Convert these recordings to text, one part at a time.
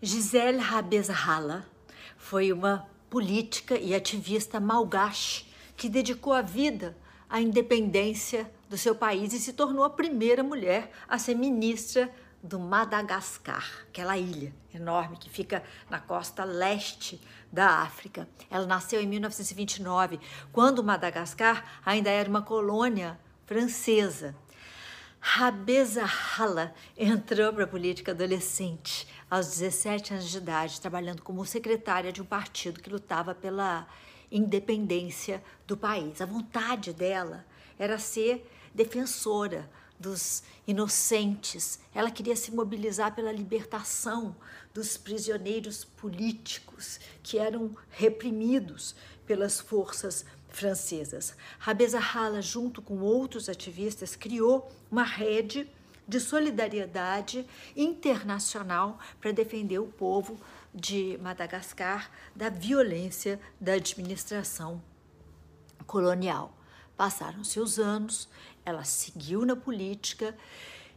Gisele Rabezala foi uma política e ativista malgache que dedicou a vida à independência do seu país e se tornou a primeira mulher a ser ministra do Madagascar, aquela ilha enorme que fica na costa leste da África. Ela nasceu em 1929, quando Madagascar ainda era uma colônia francesa. Rabeza Hala entrou para a política adolescente aos 17 anos de idade, trabalhando como secretária de um partido que lutava pela independência do país. A vontade dela era ser defensora dos inocentes. Ela queria se mobilizar pela libertação dos prisioneiros políticos que eram reprimidos pelas forças francesas. Rabeza Hala, junto com outros ativistas, criou uma rede de solidariedade internacional para defender o povo de Madagascar da violência da administração colonial. Passaram-se os anos, ela seguiu na política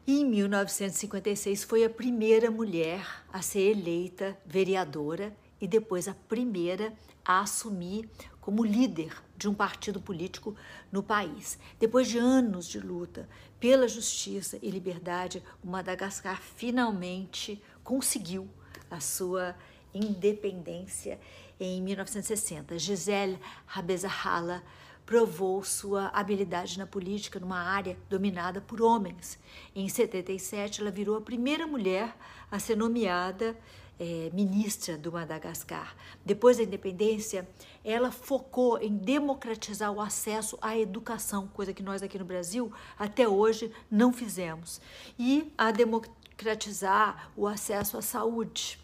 e em 1956 foi a primeira mulher a ser eleita vereadora e depois a primeira a assumir como líder de um partido político no país. Depois de anos de luta pela justiça e liberdade, o Madagascar finalmente conseguiu a sua independência em 1960. Gisele Rabezahala provou sua habilidade na política numa área dominada por homens. Em 77, ela virou a primeira mulher a ser nomeada é, ministra do Madagascar. Depois da independência, ela focou em democratizar o acesso à educação, coisa que nós aqui no Brasil até hoje não fizemos, e a democratizar o acesso à saúde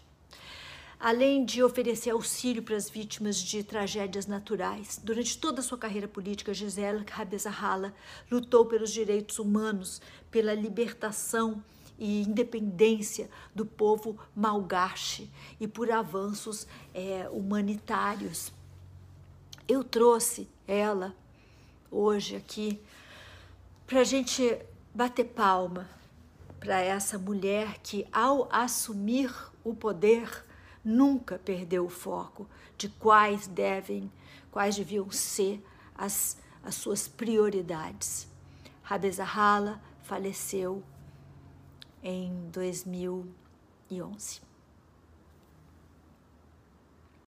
além de oferecer auxílio para as vítimas de tragédias naturais. Durante toda a sua carreira política, Gisele Rabezahala lutou pelos direitos humanos, pela libertação e independência do povo malgache e por avanços é, humanitários. Eu trouxe ela hoje aqui para a gente bater palma para essa mulher que, ao assumir o poder, nunca perdeu o foco de quais devem, quais deviam ser as, as suas prioridades. Rabeza Hala faleceu em 2011.